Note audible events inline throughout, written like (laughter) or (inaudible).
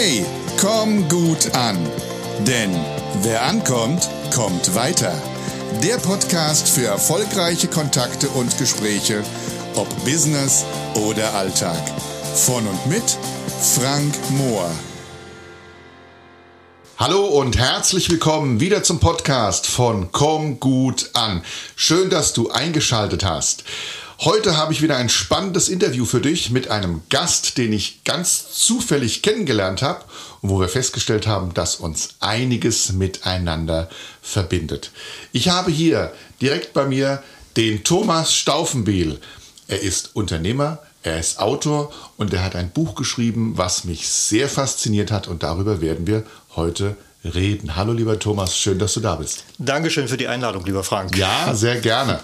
Hey, komm gut an. Denn wer ankommt, kommt weiter. Der Podcast für erfolgreiche Kontakte und Gespräche, ob Business oder Alltag. Von und mit Frank Mohr. Hallo und herzlich willkommen wieder zum Podcast von Komm gut an. Schön, dass du eingeschaltet hast. Heute habe ich wieder ein spannendes Interview für dich mit einem Gast, den ich ganz zufällig kennengelernt habe und wo wir festgestellt haben, dass uns einiges miteinander verbindet. Ich habe hier direkt bei mir den Thomas Staufenbiel. Er ist Unternehmer, er ist Autor und er hat ein Buch geschrieben, was mich sehr fasziniert hat und darüber werden wir heute reden. Hallo lieber Thomas, schön, dass du da bist. Dankeschön für die Einladung, lieber Frank. Ja, sehr gerne.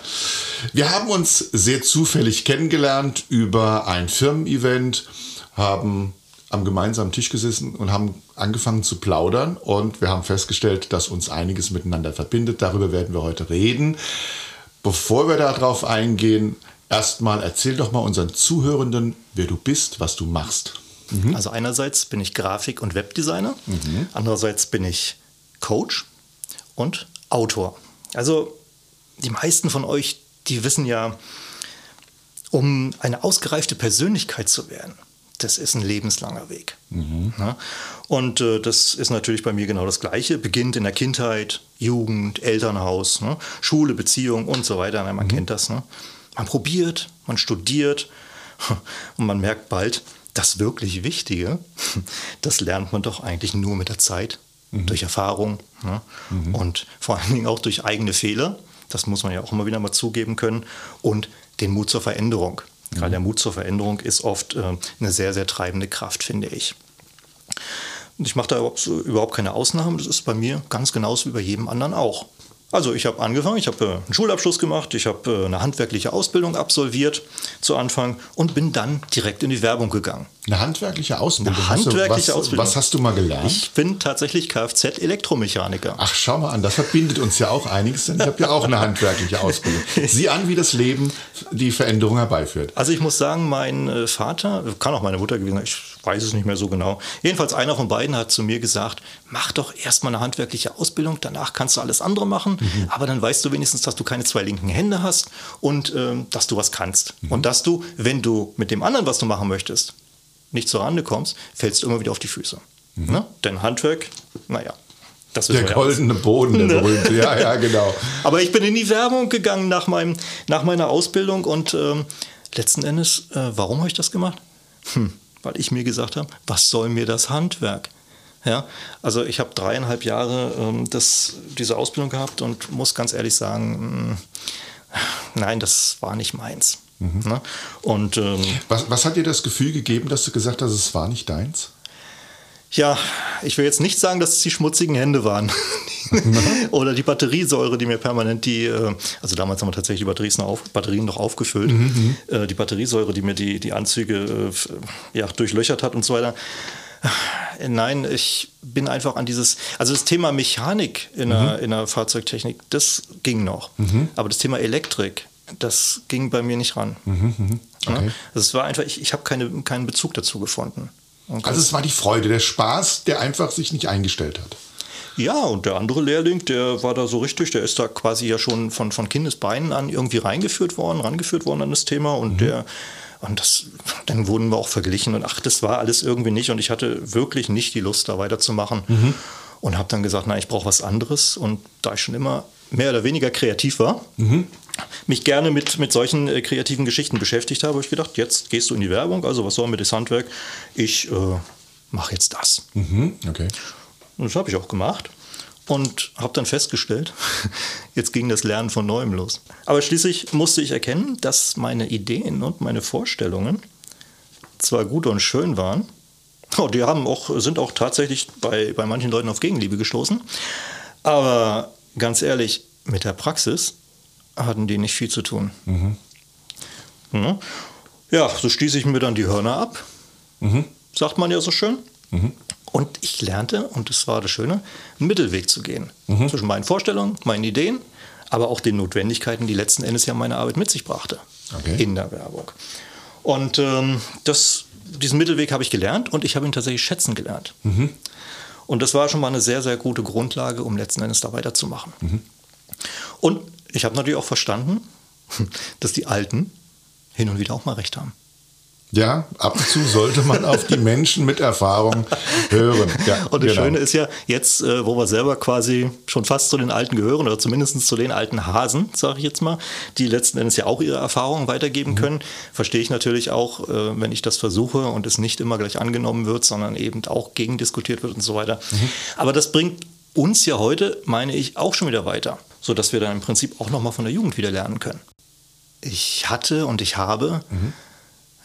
Wir haben uns sehr zufällig kennengelernt über ein Firmen-Event, haben am gemeinsamen Tisch gesessen und haben angefangen zu plaudern und wir haben festgestellt, dass uns einiges miteinander verbindet. Darüber werden wir heute reden. Bevor wir darauf eingehen, erstmal erzähl doch mal unseren Zuhörenden, wer du bist, was du machst. Mhm. Also einerseits bin ich Grafik- und Webdesigner, mhm. andererseits bin ich Coach und Autor. Also die meisten von euch, die wissen ja, um eine ausgereifte Persönlichkeit zu werden, das ist ein lebenslanger Weg. Mhm. Ja? Und äh, das ist natürlich bei mir genau das Gleiche. Beginnt in der Kindheit, Jugend, Elternhaus, ne? Schule, Beziehung und so weiter. Man mhm. kennt das. Ne? Man probiert, man studiert (laughs) und man merkt bald, das wirklich Wichtige, das lernt man doch eigentlich nur mit der Zeit, mhm. durch Erfahrung ne? mhm. und vor allen Dingen auch durch eigene Fehler. Das muss man ja auch immer wieder mal zugeben können. Und den Mut zur Veränderung. Mhm. Gerade der Mut zur Veränderung ist oft äh, eine sehr, sehr treibende Kraft, finde ich. Und ich mache da überhaupt keine Ausnahmen. Das ist bei mir ganz genauso wie bei jedem anderen auch. Also ich habe angefangen, ich habe äh, einen Schulabschluss gemacht, ich habe äh, eine handwerkliche Ausbildung absolviert zu Anfang und bin dann direkt in die Werbung gegangen. Eine handwerkliche Ausbildung? Eine handwerkliche was, Ausbildung. Was hast du mal gelernt? Ich bin tatsächlich Kfz-Elektromechaniker. Ach, schau mal an, das verbindet uns ja auch einiges, denn ich habe ja auch eine handwerkliche Ausbildung. Sieh an, wie das Leben die Veränderung herbeiführt. Also ich muss sagen, mein äh, Vater, kann auch meine Mutter gewesen sein, ich weiß es nicht mehr so genau. Jedenfalls einer von beiden hat zu mir gesagt, mach doch erstmal eine handwerkliche Ausbildung, danach kannst du alles andere machen, mhm. aber dann weißt du wenigstens, dass du keine zwei linken Hände hast und äh, dass du was kannst. Mhm. Und dass du, wenn du mit dem anderen, was du machen möchtest, nicht zur Rande kommst, fällst du immer wieder auf die Füße. Mhm. Ne? Denn Handwerk, naja, das der goldene Boden, der (laughs) berühmte. Ja, ja, genau. Aber ich bin in die Werbung gegangen nach, meinem, nach meiner Ausbildung und ähm, letzten Endes, äh, warum habe ich das gemacht? Hm, weil ich mir gesagt habe, was soll mir das Handwerk? Ja, also ich habe dreieinhalb Jahre ähm, das, diese Ausbildung gehabt und muss ganz ehrlich sagen, mh, hm, nein, das war nicht meins. Mhm. Ne? Und, ähm, was, was hat dir das Gefühl gegeben, dass du gesagt hast, es war nicht deins? Ja, ich will jetzt nicht sagen, dass es die schmutzigen Hände waren. (laughs) Oder die Batteriesäure, die mir permanent die, äh, also damals haben wir tatsächlich die Batterien noch, auf, Batterien noch aufgefüllt, mhm, mhm. Äh, die Batteriesäure, die mir die, die Anzüge äh, ja, durchlöchert hat und so weiter. Nein, ich bin einfach an dieses, also das Thema Mechanik in, mhm. der, in der Fahrzeugtechnik, das ging noch. Mhm. Aber das Thema Elektrik, das ging bei mir nicht ran. Mhm, mh. okay. Also es war einfach, ich, ich habe keine, keinen Bezug dazu gefunden. Okay. Also es war die Freude, der Spaß, der einfach sich nicht eingestellt hat. Ja, und der andere Lehrling, der war da so richtig, der ist da quasi ja schon von, von Kindesbeinen an irgendwie reingeführt worden, rangeführt worden an das Thema und mhm. der und das, dann wurden wir auch verglichen und ach, das war alles irgendwie nicht und ich hatte wirklich nicht die Lust, da weiterzumachen. Mhm. Und habe dann gesagt, na, ich brauche was anderes. Und da ich schon immer mehr oder weniger kreativ war, mhm. Mich gerne mit, mit solchen äh, kreativen Geschichten beschäftigt habe, habe ich gedacht, jetzt gehst du in die Werbung, also was soll mir das Handwerk? Ich äh, mache jetzt das. Mhm. Okay. Und das habe ich auch gemacht und habe dann festgestellt, (laughs) jetzt ging das Lernen von neuem los. Aber schließlich musste ich erkennen, dass meine Ideen und meine Vorstellungen zwar gut und schön waren, (laughs) oh, die haben auch, sind auch tatsächlich bei, bei manchen Leuten auf Gegenliebe gestoßen, aber ganz ehrlich, mit der Praxis hatten die nicht viel zu tun. Mhm. Ja, so stieß ich mir dann die Hörner ab, mhm. sagt man ja so schön. Mhm. Und ich lernte, und das war das Schöne, einen Mittelweg zu gehen. Mhm. Zwischen meinen Vorstellungen, meinen Ideen, aber auch den Notwendigkeiten, die letzten Endes ja meine Arbeit mit sich brachte okay. in der Werbung. Und ähm, das, diesen Mittelweg habe ich gelernt und ich habe ihn tatsächlich schätzen gelernt. Und das war schon mal eine sehr, sehr gute Grundlage, um letzten Endes da weiterzumachen. Und ich habe natürlich auch verstanden, (laughs) dass die Alten hin und wieder auch mal recht haben. Ja, ab und zu sollte man auf die Menschen mit Erfahrung hören. Ja, (laughs) und das genau. Schöne ist ja, jetzt, äh, wo wir selber quasi schon fast zu den Alten gehören oder zumindest zu den alten Hasen, sage ich jetzt mal, die letzten Endes ja auch ihre Erfahrungen weitergeben mhm. können, verstehe ich natürlich auch, äh, wenn ich das versuche und es nicht immer gleich angenommen wird, sondern eben auch gegendiskutiert wird und so weiter. Mhm. Aber das bringt uns ja heute, meine ich, auch schon wieder weiter, sodass wir dann im Prinzip auch nochmal von der Jugend wieder lernen können. Ich hatte und ich habe mhm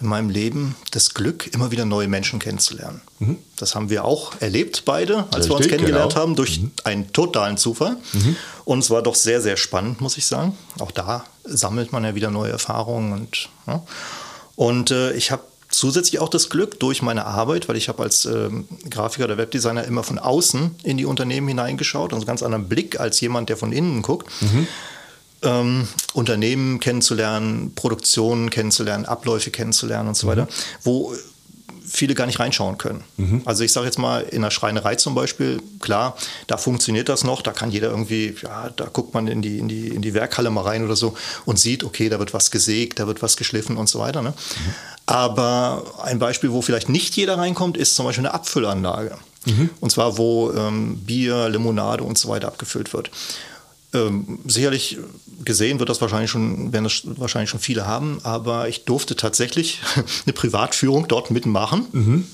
in meinem Leben das Glück, immer wieder neue Menschen kennenzulernen. Mhm. Das haben wir auch erlebt, beide, als Richtig, wir uns kennengelernt genau. haben, durch mhm. einen totalen Zufall. Mhm. Und es war doch sehr, sehr spannend, muss ich sagen. Auch da sammelt man ja wieder neue Erfahrungen. Und, ja. und äh, ich habe zusätzlich auch das Glück durch meine Arbeit, weil ich habe als ähm, Grafiker oder Webdesigner immer von außen in die Unternehmen hineingeschaut, also einen ganz anderen Blick als jemand, der von innen guckt. Mhm ähm, Unternehmen kennenzulernen, Produktionen kennenzulernen, Abläufe kennenzulernen und so weiter, mhm. wo viele gar nicht reinschauen können. Mhm. Also ich sage jetzt mal, in der Schreinerei zum Beispiel, klar, da funktioniert das noch, da kann jeder irgendwie, ja, da guckt man in die, in die, in die Werkhalle mal rein oder so und sieht, okay, da wird was gesägt, da wird was geschliffen und so weiter. Ne? Mhm. Aber ein Beispiel, wo vielleicht nicht jeder reinkommt, ist zum Beispiel eine Abfüllanlage. Mhm. Und zwar, wo ähm, Bier, Limonade und so weiter abgefüllt wird. Ähm, sicherlich gesehen wird das wahrscheinlich schon, werden das wahrscheinlich schon viele haben, aber ich durfte tatsächlich (laughs) eine Privatführung dort mitmachen mhm.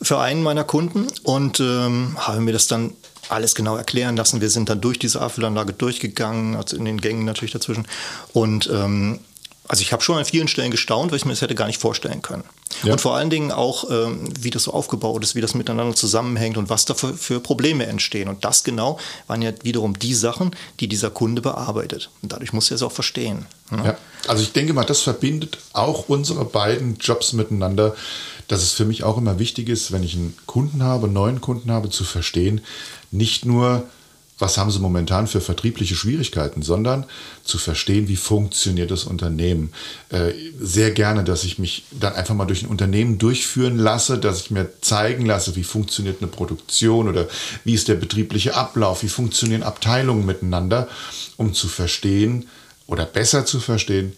für einen meiner Kunden und ähm, habe mir das dann alles genau erklären lassen. Wir sind dann durch diese Abfüllanlage durchgegangen, also in den Gängen natürlich dazwischen und ähm, also ich habe schon an vielen Stellen gestaunt, weil ich mir das hätte gar nicht vorstellen können. Ja. Und vor allen Dingen auch, ähm, wie das so aufgebaut ist, wie das miteinander zusammenhängt und was da für, für, Probleme entstehen. Und das genau waren ja wiederum die Sachen, die dieser Kunde bearbeitet. Und dadurch muss er es auch verstehen. Ne? Ja. Also ich denke mal, das verbindet auch unsere beiden Jobs miteinander, dass es für mich auch immer wichtig ist, wenn ich einen Kunden habe, einen neuen Kunden habe, zu verstehen, nicht nur was haben sie momentan für vertriebliche Schwierigkeiten, sondern zu verstehen, wie funktioniert das Unternehmen. Äh, sehr gerne, dass ich mich dann einfach mal durch ein Unternehmen durchführen lasse, dass ich mir zeigen lasse, wie funktioniert eine Produktion oder wie ist der betriebliche Ablauf, wie funktionieren Abteilungen miteinander, um zu verstehen oder besser zu verstehen,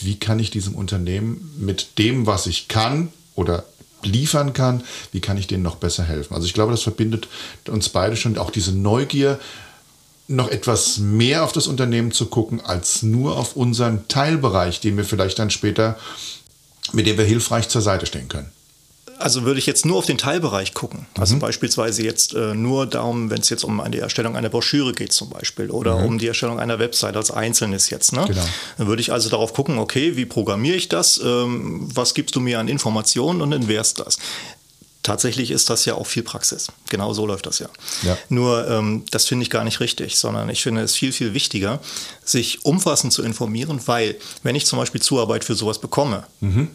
wie kann ich diesem Unternehmen mit dem, was ich kann oder liefern kann, wie kann ich denen noch besser helfen. Also ich glaube, das verbindet uns beide schon auch diese Neugier, noch etwas mehr auf das Unternehmen zu gucken, als nur auf unseren Teilbereich, den wir vielleicht dann später, mit dem wir hilfreich zur Seite stehen können also würde ich jetzt nur auf den Teilbereich gucken. Also mhm. beispielsweise jetzt äh, nur darum, wenn es jetzt um die Erstellung einer Broschüre geht zum Beispiel oder mhm. um die Erstellung einer Website als Einzelnes jetzt. Ne? Genau. Dann würde ich also darauf gucken, okay, wie programmiere ich das? Ähm, was gibst du mir an Informationen und dann wär's das. Tatsächlich ist das ja auch viel Praxis. Genau so läuft das ja. ja. Nur ähm, das finde ich gar nicht richtig, sondern ich finde es viel, viel wichtiger, sich umfassend zu informieren, weil wenn ich zum Beispiel Zuarbeit für sowas bekomme, mhm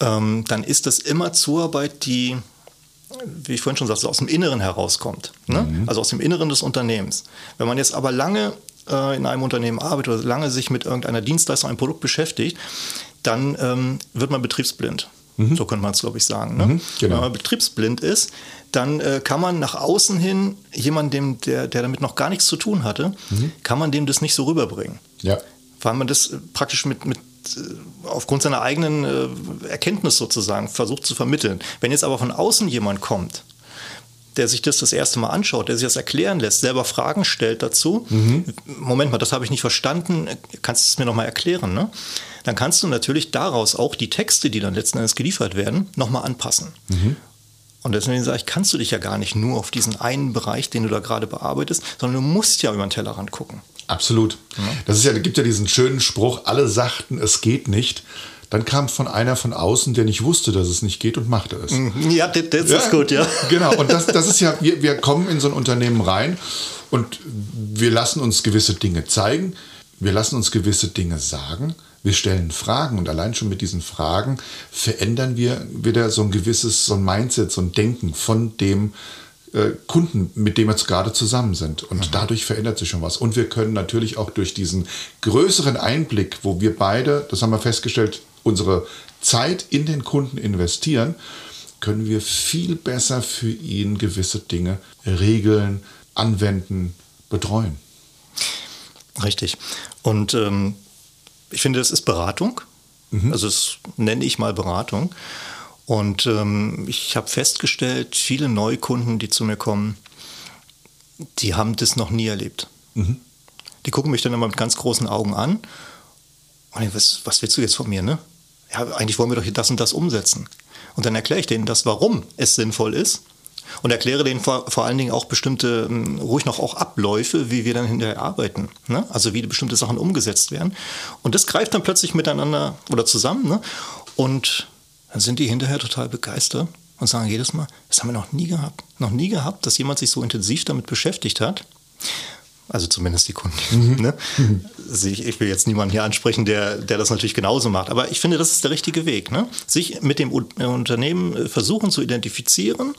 ähm, dann ist das immer Zuarbeit, die, wie ich vorhin schon sagte, aus dem Inneren herauskommt. Ne? Mhm. Also aus dem Inneren des Unternehmens. Wenn man jetzt aber lange äh, in einem Unternehmen arbeitet oder lange sich mit irgendeiner Dienstleistung, einem Produkt beschäftigt, dann ähm, wird man betriebsblind. Mhm. So könnte man es, glaube ich, sagen. Ne? Mhm, genau. Wenn man betriebsblind ist, dann äh, kann man nach außen hin jemandem, der, der damit noch gar nichts zu tun hatte, mhm. kann man dem das nicht so rüberbringen. Ja. Weil man das praktisch mit, mit aufgrund seiner eigenen äh, Erkenntnis sozusagen versucht zu vermitteln. Wenn jetzt aber von außen jemand kommt, der sich das das erste Mal anschaut, der sich das erklären lässt, selber Fragen stellt dazu, mhm. Moment mal, das habe ich nicht verstanden, kannst du es mir nochmal erklären? Ne? Dann kannst du natürlich daraus auch die Texte, die dann letzten Endes geliefert werden, nochmal anpassen. Mhm. Und deswegen sage ich, kannst du dich ja gar nicht nur auf diesen einen Bereich, den du da gerade bearbeitest, sondern du musst ja über den Tellerrand gucken. Absolut. Das ist ja, gibt ja diesen schönen Spruch, alle sagten, es geht nicht. Dann kam von einer von außen, der nicht wusste, dass es nicht geht und machte es. Mhm. Ja, das, das ja, ist gut, ja. Genau, und das, (laughs) das ist ja, wir, wir kommen in so ein Unternehmen rein und wir lassen uns gewisse Dinge zeigen, wir lassen uns gewisse Dinge sagen, wir stellen Fragen und allein schon mit diesen Fragen verändern wir wieder so ein gewisses, so ein Mindset, so ein Denken von dem, äh, Kunden, mit dem wir jetzt gerade zusammen sind. Und mhm. dadurch verändert sich schon was. Und wir können natürlich auch durch diesen größeren Einblick, wo wir beide, das haben wir festgestellt, unsere Zeit in den Kunden investieren, können wir viel besser für ihn gewisse Dinge regeln, anwenden, betreuen. Richtig. Und ähm, ich finde, das ist Beratung. Mhm. Also das nenne ich mal Beratung. Und ähm, ich habe festgestellt, viele Neukunden, die zu mir kommen, die haben das noch nie erlebt. Mhm. Die gucken mich dann immer mit ganz großen Augen an. Und ich, was, was willst du jetzt von mir, ne? Ja, eigentlich wollen wir doch hier das und das umsetzen. Und dann erkläre ich denen das, warum es sinnvoll ist. Und erkläre denen vor, vor allen Dingen auch bestimmte, hm, ruhig noch auch Abläufe, wie wir dann hinterher arbeiten. Ne? Also wie bestimmte Sachen umgesetzt werden. Und das greift dann plötzlich miteinander oder zusammen. Ne? Und dann sind die hinterher total begeistert und sagen jedes Mal, das haben wir noch nie gehabt. Noch nie gehabt, dass jemand sich so intensiv damit beschäftigt hat. Also zumindest die Kunden. Mhm. Ne? Ich will jetzt niemanden hier ansprechen, der, der das natürlich genauso macht. Aber ich finde, das ist der richtige Weg. Ne? Sich mit dem Unternehmen versuchen zu identifizieren,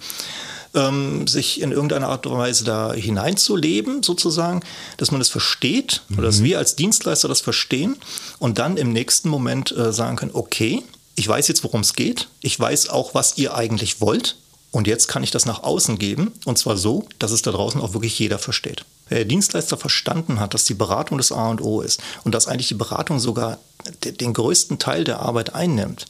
ähm, sich in irgendeiner Art und Weise da hineinzuleben, sozusagen, dass man das versteht mhm. oder dass wir als Dienstleister das verstehen und dann im nächsten Moment äh, sagen können, okay, ich weiß jetzt, worum es geht. Ich weiß auch, was ihr eigentlich wollt. Und jetzt kann ich das nach außen geben. Und zwar so, dass es da draußen auch wirklich jeder versteht. Wer der Dienstleister verstanden hat, dass die Beratung das A und O ist und dass eigentlich die Beratung sogar den größten Teil der Arbeit einnimmt,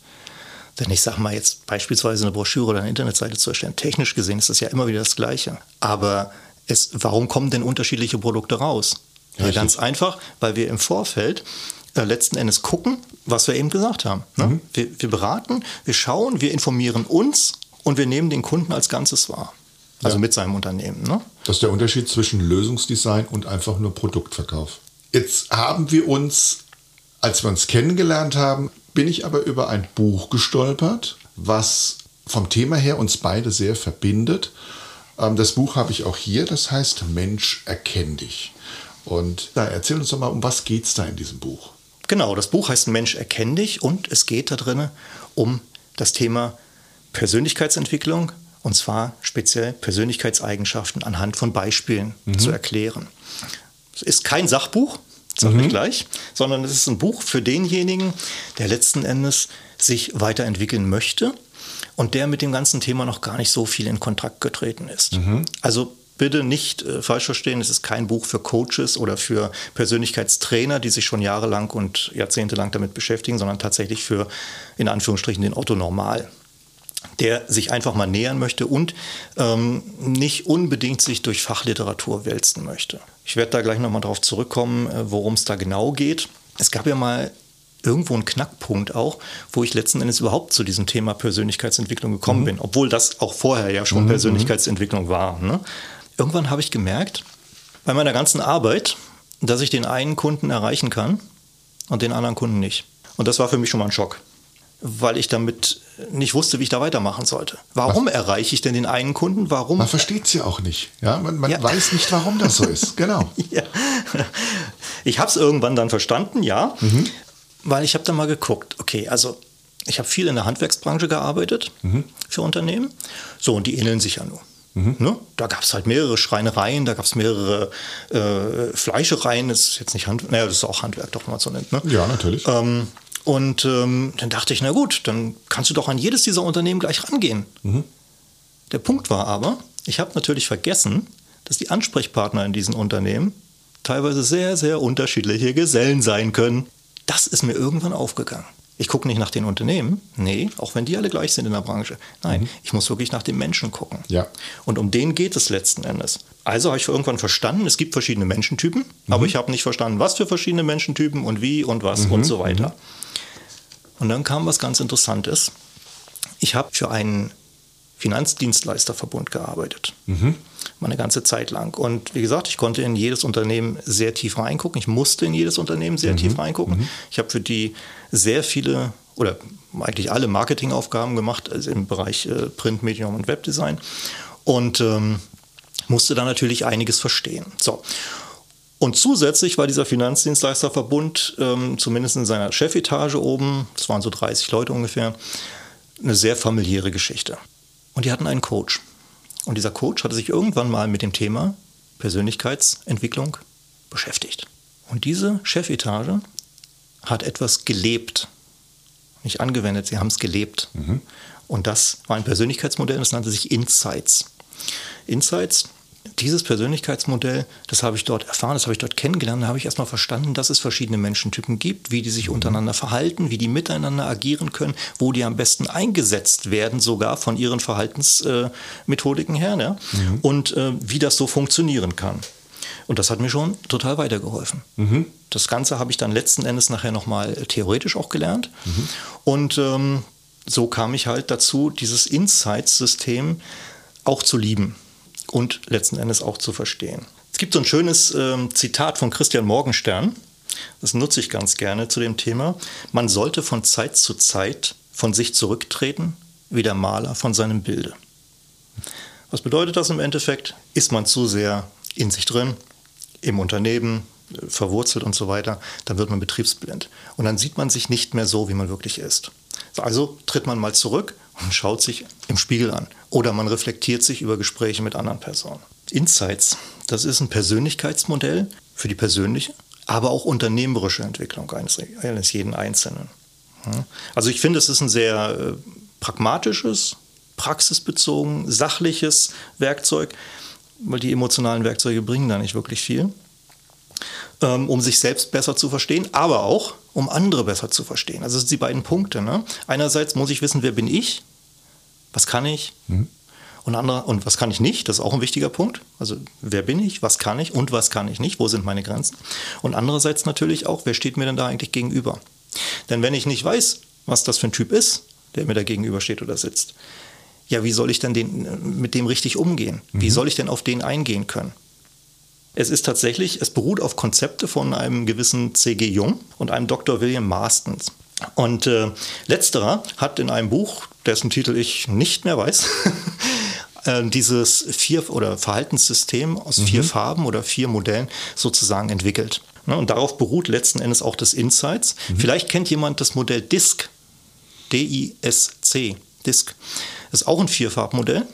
denn ich sage mal jetzt beispielsweise eine Broschüre oder eine Internetseite zu erstellen, technisch gesehen ist das ja immer wieder das Gleiche. Aber es, warum kommen denn unterschiedliche Produkte raus? Ja, ganz einfach, weil wir im Vorfeld letzten Endes gucken, was wir eben gesagt haben. Ne? Mhm. Wir, wir, beraten, wir schauen, wir informieren uns und wir nehmen den Kunden als Ganzes wahr. Also ja. mit seinem Unternehmen. Ne? Das ist der Unterschied zwischen Lösungsdesign und einfach nur Produktverkauf. Jetzt haben wir uns, als wir uns kennengelernt haben, bin ich aber über ein Buch gestolpert, was vom Thema her uns beide sehr verbindet. Ähm, das Buch habe ich auch hier, das heißt Mensch, erkenn dich. Und da erzähl uns doch mal, um was geht es da in diesem Buch? Genau, das Buch heißt Mensch, erkenn dich und es geht da drin um das Thema Persönlichkeitsentwicklung und zwar speziell Persönlichkeitseigenschaften anhand von Beispielen mhm. zu erklären. Es ist kein Sachbuch, sage mhm. ich gleich, sondern es ist ein Buch für denjenigen, der letzten Endes sich weiterentwickeln möchte und der mit dem ganzen Thema noch gar nicht so viel in Kontakt getreten ist. Mhm. Also bitte nicht äh, falsch verstehen, es ist kein Buch für Coaches oder für Persönlichkeitstrainer, die sich schon jahrelang und jahrzehntelang damit beschäftigen, sondern tatsächlich für in Anführungsstrichen den Otto Normal der sich einfach mal nähern möchte und ähm, nicht unbedingt sich durch Fachliteratur wälzen möchte. Ich werde da gleich nochmal drauf zurückkommen, äh, worum es da genau geht. Es gab ja mal irgendwo einen Knackpunkt auch, wo ich letzten Endes überhaupt zu diesem Thema Persönlichkeitsentwicklung gekommen mhm. bin, obwohl das auch vorher ja schon mhm. Persönlichkeitsentwicklung war. Ne? Irgendwann habe ich gemerkt, bei meiner ganzen Arbeit, dass ich den einen Kunden erreichen kann und den anderen Kunden nicht. Und das war für mich schon mal ein Schock, weil ich damit nicht wusste, wie ich da weitermachen sollte. Warum Was? erreiche ich denn den einen Kunden? Warum? Man versteht es ja auch nicht. Ja? Man, man ja. weiß nicht, warum das so (laughs) ist. Genau. ja. Ich habe es irgendwann dann verstanden, ja, mhm. weil ich habe dann mal geguckt, okay, also ich habe viel in der Handwerksbranche gearbeitet mhm. für Unternehmen. So, und die ähneln sich ja nur. Mhm. Ne? Da gab es halt mehrere Schreinereien, da gab es mehrere äh, Fleischereien, das ist jetzt nicht Handwerk, naja, das ist auch Handwerk, doch, man so nennt. Ne? Ja, natürlich. Ähm, und ähm, dann dachte ich, na gut, dann kannst du doch an jedes dieser Unternehmen gleich rangehen. Mhm. Der Punkt war aber, ich habe natürlich vergessen, dass die Ansprechpartner in diesen Unternehmen teilweise sehr, sehr unterschiedliche Gesellen sein können. Das ist mir irgendwann aufgegangen. Ich gucke nicht nach den Unternehmen, nee, auch wenn die alle gleich sind in der Branche. Nein, mhm. ich muss wirklich nach den Menschen gucken. Ja. Und um den geht es letzten Endes. Also habe ich irgendwann verstanden, es gibt verschiedene Menschentypen, mhm. aber ich habe nicht verstanden, was für verschiedene Menschentypen und wie und was mhm. und so weiter. Mhm. Und dann kam was ganz Interessantes. Ich habe für einen Finanzdienstleisterverbund gearbeitet. Mhm. Meine ganze Zeit lang. Und wie gesagt, ich konnte in jedes Unternehmen sehr tief reingucken. Ich musste in jedes Unternehmen sehr mhm. tief reingucken. Mhm. Ich habe für die sehr viele oder eigentlich alle Marketingaufgaben gemacht, also im Bereich äh, Print, Medium und Webdesign. Und ähm, musste da natürlich einiges verstehen. So. Und zusätzlich war dieser Finanzdienstleisterverbund, ähm, zumindest in seiner Chefetage oben, das waren so 30 Leute ungefähr, eine sehr familiäre Geschichte. Und die hatten einen Coach. Und dieser Coach hatte sich irgendwann mal mit dem Thema Persönlichkeitsentwicklung beschäftigt. Und diese Chefetage hat etwas gelebt. nicht angewendet, sie haben es gelebt. Mhm. Und das war ein Persönlichkeitsmodell, das nannte sich Insights. Insights dieses Persönlichkeitsmodell, das habe ich dort erfahren, das habe ich dort kennengelernt, da habe ich erstmal verstanden, dass es verschiedene Menschentypen gibt, wie die sich untereinander verhalten, wie die miteinander agieren können, wo die am besten eingesetzt werden, sogar von ihren Verhaltensmethodiken her, ja? mhm. und äh, wie das so funktionieren kann. Und das hat mir schon total weitergeholfen. Mhm. Das Ganze habe ich dann letzten Endes nachher nochmal theoretisch auch gelernt. Mhm. Und ähm, so kam ich halt dazu, dieses Insights-System auch zu lieben und letzten Endes auch zu verstehen. Es gibt so ein schönes äh, Zitat von Christian Morgenstern, das nutze ich ganz gerne zu dem Thema. Man sollte von Zeit zu Zeit von sich zurücktreten, wie der Maler von seinem Bilde. Was bedeutet das im Endeffekt? Ist man zu sehr in sich drin, im Unternehmen, verwurzelt und so weiter, dann wird man betriebsblind. Und dann sieht man sich nicht mehr so, wie man wirklich ist. Also tritt man mal zurück und schaut sich im Spiegel an. Oder man reflektiert sich über Gespräche mit anderen Personen. Insights, das ist ein Persönlichkeitsmodell für die persönliche, aber auch unternehmerische Entwicklung eines, eines jeden Einzelnen. Also ich finde, es ist ein sehr äh, pragmatisches, praxisbezogen, sachliches Werkzeug, weil die emotionalen Werkzeuge bringen da nicht wirklich viel, ähm, um sich selbst besser zu verstehen, aber auch um andere besser zu verstehen. Also das sind die beiden Punkte. Ne? Einerseits muss ich wissen, wer bin ich, was kann ich mhm. und, andere, und was kann ich nicht, das ist auch ein wichtiger Punkt. Also wer bin ich, was kann ich und was kann ich nicht, wo sind meine Grenzen. Und andererseits natürlich auch, wer steht mir denn da eigentlich gegenüber. Denn wenn ich nicht weiß, was das für ein Typ ist, der mir da gegenübersteht oder sitzt, ja, wie soll ich denn den, mit dem richtig umgehen? Mhm. Wie soll ich denn auf den eingehen können? Es ist tatsächlich, es beruht auf Konzepte von einem gewissen C.G. Jung und einem Dr. William Marstons. Und äh, letzterer hat in einem Buch, dessen Titel ich nicht mehr weiß, (laughs) äh, dieses vier oder Verhaltenssystem aus mhm. vier Farben oder vier Modellen sozusagen entwickelt. Ne, und darauf beruht letzten Endes auch das Insights. Mhm. Vielleicht kennt jemand das Modell DISC. D-I-S-C. DISC. Das ist auch ein Vierfarbmodell,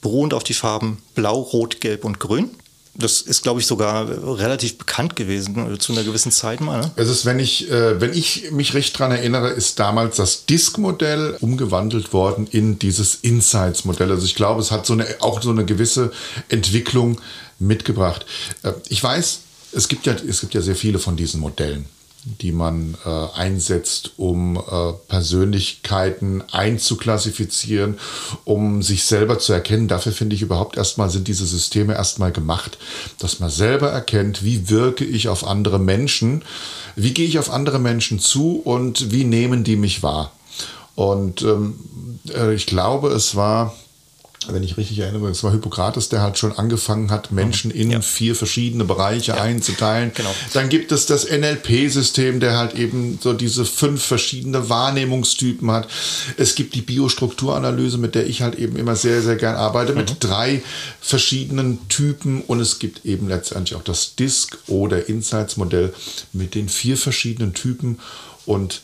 beruhend auf die Farben Blau, Rot, Gelb und Grün. Das ist, glaube ich, sogar relativ bekannt gewesen also zu einer gewissen Zeit mal. Ne? Es ist, wenn ich, äh, wenn ich mich recht daran erinnere, ist damals das Disk-Modell umgewandelt worden in dieses Insights-Modell. Also ich glaube, es hat so eine, auch so eine gewisse Entwicklung mitgebracht. Äh, ich weiß, es gibt ja, es gibt ja sehr viele von diesen Modellen die man äh, einsetzt, um äh, Persönlichkeiten einzuklassifizieren, um sich selber zu erkennen. Dafür finde ich überhaupt erstmal sind diese Systeme erstmal gemacht, dass man selber erkennt, wie wirke ich auf andere Menschen, wie gehe ich auf andere Menschen zu und wie nehmen die mich wahr. Und ähm, äh, ich glaube, es war wenn ich richtig erinnere, es war Hippokrates, der halt schon angefangen hat, Menschen in ja. vier verschiedene Bereiche ja. einzuteilen. Genau. Dann gibt es das NLP-System, der halt eben so diese fünf verschiedene Wahrnehmungstypen hat. Es gibt die Biostrukturanalyse, mit der ich halt eben immer sehr, sehr gern arbeite, mhm. mit drei verschiedenen Typen. Und es gibt eben letztendlich auch das DISC oder Insights-Modell mit den vier verschiedenen Typen. Und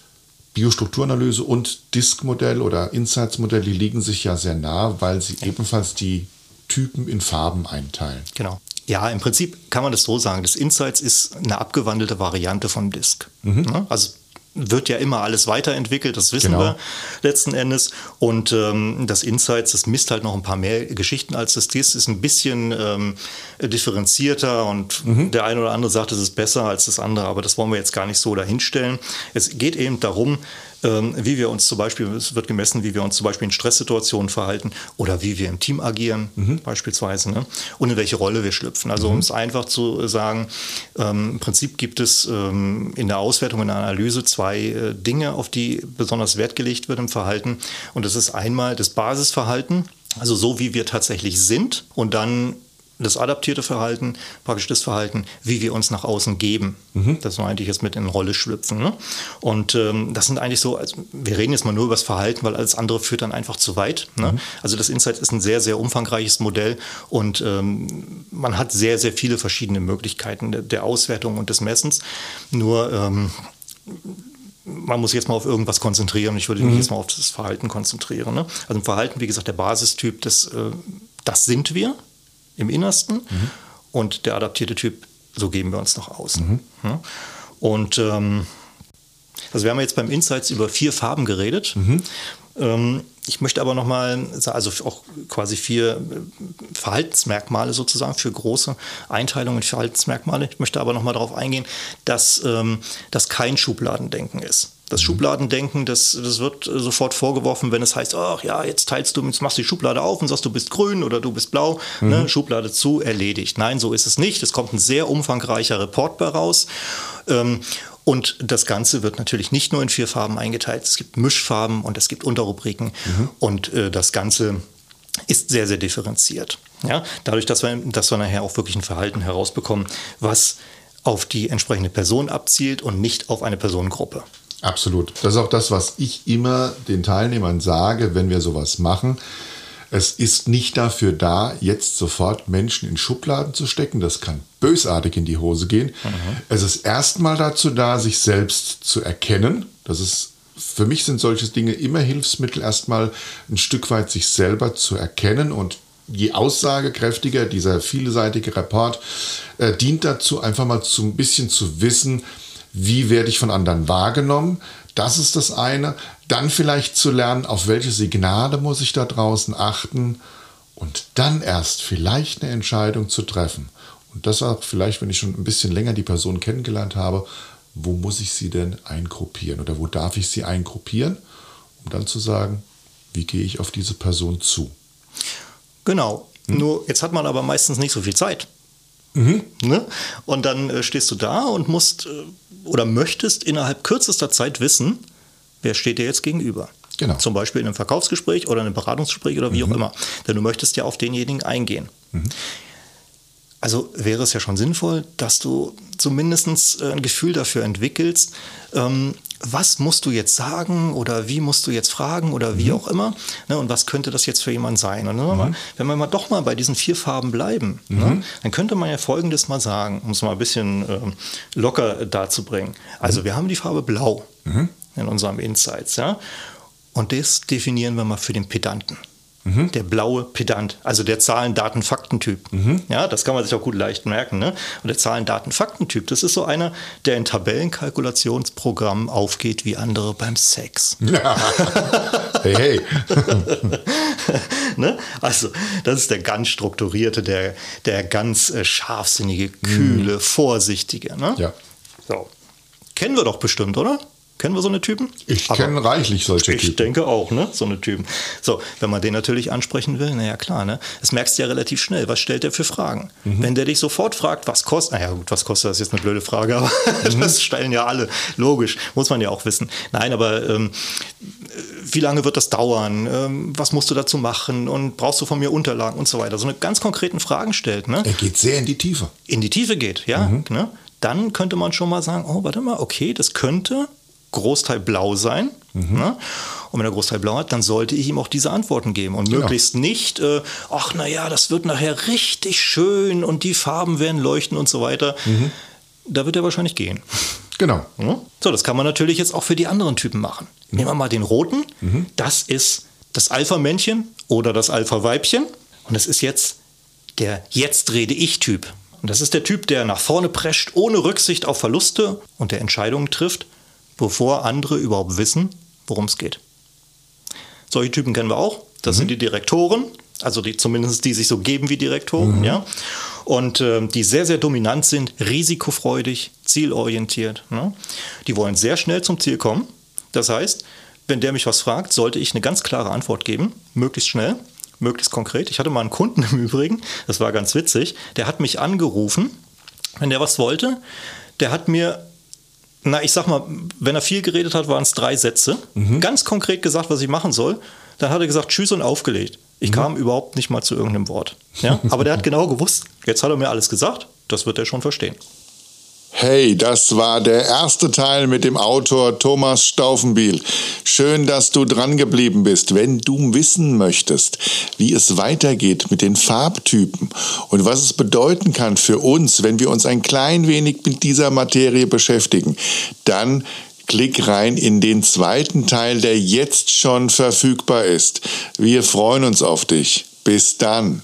Biostrukturanalyse und Disk-Modell oder Insights-Modell, die liegen sich ja sehr nah, weil sie ebenfalls die Typen in Farben einteilen. Genau. Ja, im Prinzip kann man das so sagen. Das Insights ist eine abgewandelte Variante vom Disk. Mhm. Ne? Also wird ja immer alles weiterentwickelt, das wissen genau. wir letzten Endes. Und ähm, das Insights, das misst halt noch ein paar mehr Geschichten als das DIS, ist ein bisschen ähm, differenzierter und mhm. der eine oder andere sagt, es ist besser als das andere, aber das wollen wir jetzt gar nicht so dahinstellen. Es geht eben darum, ähm, wie wir uns zum Beispiel, es wird gemessen, wie wir uns zum Beispiel in Stresssituationen verhalten oder wie wir im Team agieren, mhm. beispielsweise, ne? und in welche Rolle wir schlüpfen. Also mhm. um es einfach zu sagen, ähm, im Prinzip gibt es ähm, in der Auswertung, in der Analyse zwei äh, Dinge, auf die besonders Wert gelegt wird im Verhalten. Und das ist einmal das Basisverhalten, also so wie wir tatsächlich sind und dann das adaptierte Verhalten, praktisch das Verhalten, wie wir uns nach außen geben. Mhm. Das meinte ich jetzt mit in Rolle schlüpfen. Ne? Und ähm, das sind eigentlich so, also wir reden jetzt mal nur über das Verhalten, weil alles andere führt dann einfach zu weit. Ne? Mhm. Also das Insight ist ein sehr, sehr umfangreiches Modell und ähm, man hat sehr, sehr viele verschiedene Möglichkeiten der, der Auswertung und des Messens. Nur ähm, man muss jetzt mal auf irgendwas konzentrieren. Ich würde mich mhm. jetzt mal auf das Verhalten konzentrieren. Ne? Also im Verhalten, wie gesagt, der Basistyp, das, äh, das sind wir im Innersten mhm. und der adaptierte Typ, so geben wir uns nach außen. Mhm. Und ähm, Also wir haben jetzt beim Insights über vier Farben geredet. Ähm, ich möchte aber nochmal, also auch quasi vier äh, Verhaltensmerkmale sozusagen, für große Einteilungen, Verhaltensmerkmale. Ich möchte aber nochmal darauf eingehen, dass ähm, das kein Schubladendenken ist. Das mhm. Schubladendenken, das, das wird sofort vorgeworfen, wenn es heißt, ach ja, jetzt teilst du, jetzt machst du die Schublade auf und sagst, du bist grün oder du bist blau, ne, mhm. ne, Schublade zu, erledigt. Nein, so ist es nicht. Es kommt ein sehr umfangreicher Report bei raus. Ähm, und das Ganze wird natürlich nicht nur in vier Farben eingeteilt. Es gibt Mischfarben und es gibt Unterrubriken. Mhm. Und äh, das Ganze ist sehr, sehr differenziert. Ja? Dadurch, dass wir, dass wir nachher auch wirklich ein Verhalten herausbekommen, was auf die entsprechende Person abzielt und nicht auf eine Personengruppe. Absolut. Das ist auch das, was ich immer den Teilnehmern sage, wenn wir sowas machen. Es ist nicht dafür da, jetzt sofort Menschen in Schubladen zu stecken. Das kann bösartig in die Hose gehen. Mhm. Es ist erstmal dazu da, sich selbst zu erkennen. Das ist für mich sind solche Dinge immer Hilfsmittel, erstmal ein Stück weit sich selber zu erkennen und je aussagekräftiger dieser vielseitige Report äh, dient dazu, einfach mal so ein bisschen zu wissen, wie werde ich von anderen wahrgenommen, das ist das eine. Dann vielleicht zu lernen, auf welche Signale muss ich da draußen achten und dann erst vielleicht eine Entscheidung zu treffen. Und das auch vielleicht, wenn ich schon ein bisschen länger die Person kennengelernt habe, wo muss ich sie denn eingruppieren oder wo darf ich sie eingruppieren, um dann zu sagen, wie gehe ich auf diese Person zu. Genau. Hm? Nur jetzt hat man aber meistens nicht so viel Zeit. Mhm. Ne? Und dann äh, stehst du da und musst äh, oder möchtest innerhalb kürzester Zeit wissen, wer steht dir jetzt gegenüber. Genau. Zum Beispiel in einem Verkaufsgespräch oder einem Beratungsgespräch oder wie mhm. auch immer. Denn du möchtest ja auf denjenigen eingehen. Mhm. Also wäre es ja schon sinnvoll, dass du zumindest äh, ein Gefühl dafür entwickelst, ähm, was musst du jetzt sagen oder wie musst du jetzt fragen oder wie mhm. auch immer. Ne, und was könnte das jetzt für jemand sein? Und mhm. wenn wir mal doch mal bei diesen vier Farben bleiben, ne, mhm. ne, dann könnte man ja Folgendes mal sagen, um es mal ein bisschen äh, locker darzubringen. Also mhm. wir haben die Farbe Blau mhm. in unserem Insights. Ja? Und das definieren wir mal für den Pedanten. Mhm. Der blaue Pedant, also der Zahlen, Daten, Faktentyp. Mhm. Ja, das kann man sich auch gut leicht merken. Ne? Und der Zahlen, Daten, Faktentyp, das ist so einer, der in Tabellenkalkulationsprogrammen aufgeht wie andere beim Sex. Ja. (laughs) (laughs) Hey, hey. ne? Also, das ist der ganz strukturierte, der, der ganz äh, scharfsinnige, kühle, mhm. vorsichtige. Ne? Ja. So. Kennen wir doch bestimmt, oder? Kennen wir so eine Typen? Ich kenne reichlich solche ich Typen. Ich denke auch, ne? So eine Typen. So, wenn man den natürlich ansprechen will, naja, klar, ne? Das merkst du ja relativ schnell. Was stellt der für Fragen? Mhm. Wenn der dich sofort fragt, was kostet, naja, gut, was kostet das ist jetzt eine blöde Frage, aber (laughs) mhm. das stellen ja alle. Logisch, muss man ja auch wissen. Nein, aber ähm, wie lange wird das dauern? Ähm, was musst du dazu machen? Und brauchst du von mir Unterlagen und so weiter? So eine ganz konkreten Fragen stellt, ne? Er geht sehr in die Tiefe. In die Tiefe geht, ja. Mhm. Ne? Dann könnte man schon mal sagen, oh, warte mal, okay, das könnte Großteil blau sein. Mhm. Ne? Und wenn er Großteil blau hat, dann sollte ich ihm auch diese Antworten geben und genau. möglichst nicht, äh, ach naja, das wird nachher richtig schön und die Farben werden leuchten und so weiter. Mhm. Da wird er wahrscheinlich gehen. Genau. So, das kann man natürlich jetzt auch für die anderen Typen machen. Mhm. Nehmen wir mal den roten. Mhm. Das ist das Alpha-Männchen oder das Alpha-Weibchen. Und das ist jetzt der Jetzt rede ich-Typ. Und das ist der Typ, der nach vorne prescht, ohne Rücksicht auf Verluste und der Entscheidungen trifft bevor andere überhaupt wissen, worum es geht. Solche Typen kennen wir auch. Das mhm. sind die Direktoren, also die zumindest die sich so geben wie Direktoren, mhm. ja. Und äh, die sehr, sehr dominant sind, risikofreudig, zielorientiert. Ne? Die wollen sehr schnell zum Ziel kommen. Das heißt, wenn der mich was fragt, sollte ich eine ganz klare Antwort geben, möglichst schnell, möglichst konkret. Ich hatte mal einen Kunden (laughs) im Übrigen, das war ganz witzig, der hat mich angerufen, wenn der was wollte, der hat mir na, ich sag mal, wenn er viel geredet hat, waren es drei Sätze. Mhm. Ganz konkret gesagt, was ich machen soll. Dann hat er gesagt, tschüss und aufgelegt. Ich mhm. kam überhaupt nicht mal zu irgendeinem Wort. Ja? (laughs) Aber der hat genau gewusst, jetzt hat er mir alles gesagt, das wird er schon verstehen. Hey, das war der erste Teil mit dem Autor Thomas Staufenbiel. Schön, dass du dran geblieben bist. Wenn du wissen möchtest, wie es weitergeht mit den Farbtypen und was es bedeuten kann für uns, wenn wir uns ein klein wenig mit dieser Materie beschäftigen, dann klick rein in den zweiten Teil, der jetzt schon verfügbar ist. Wir freuen uns auf dich. Bis dann.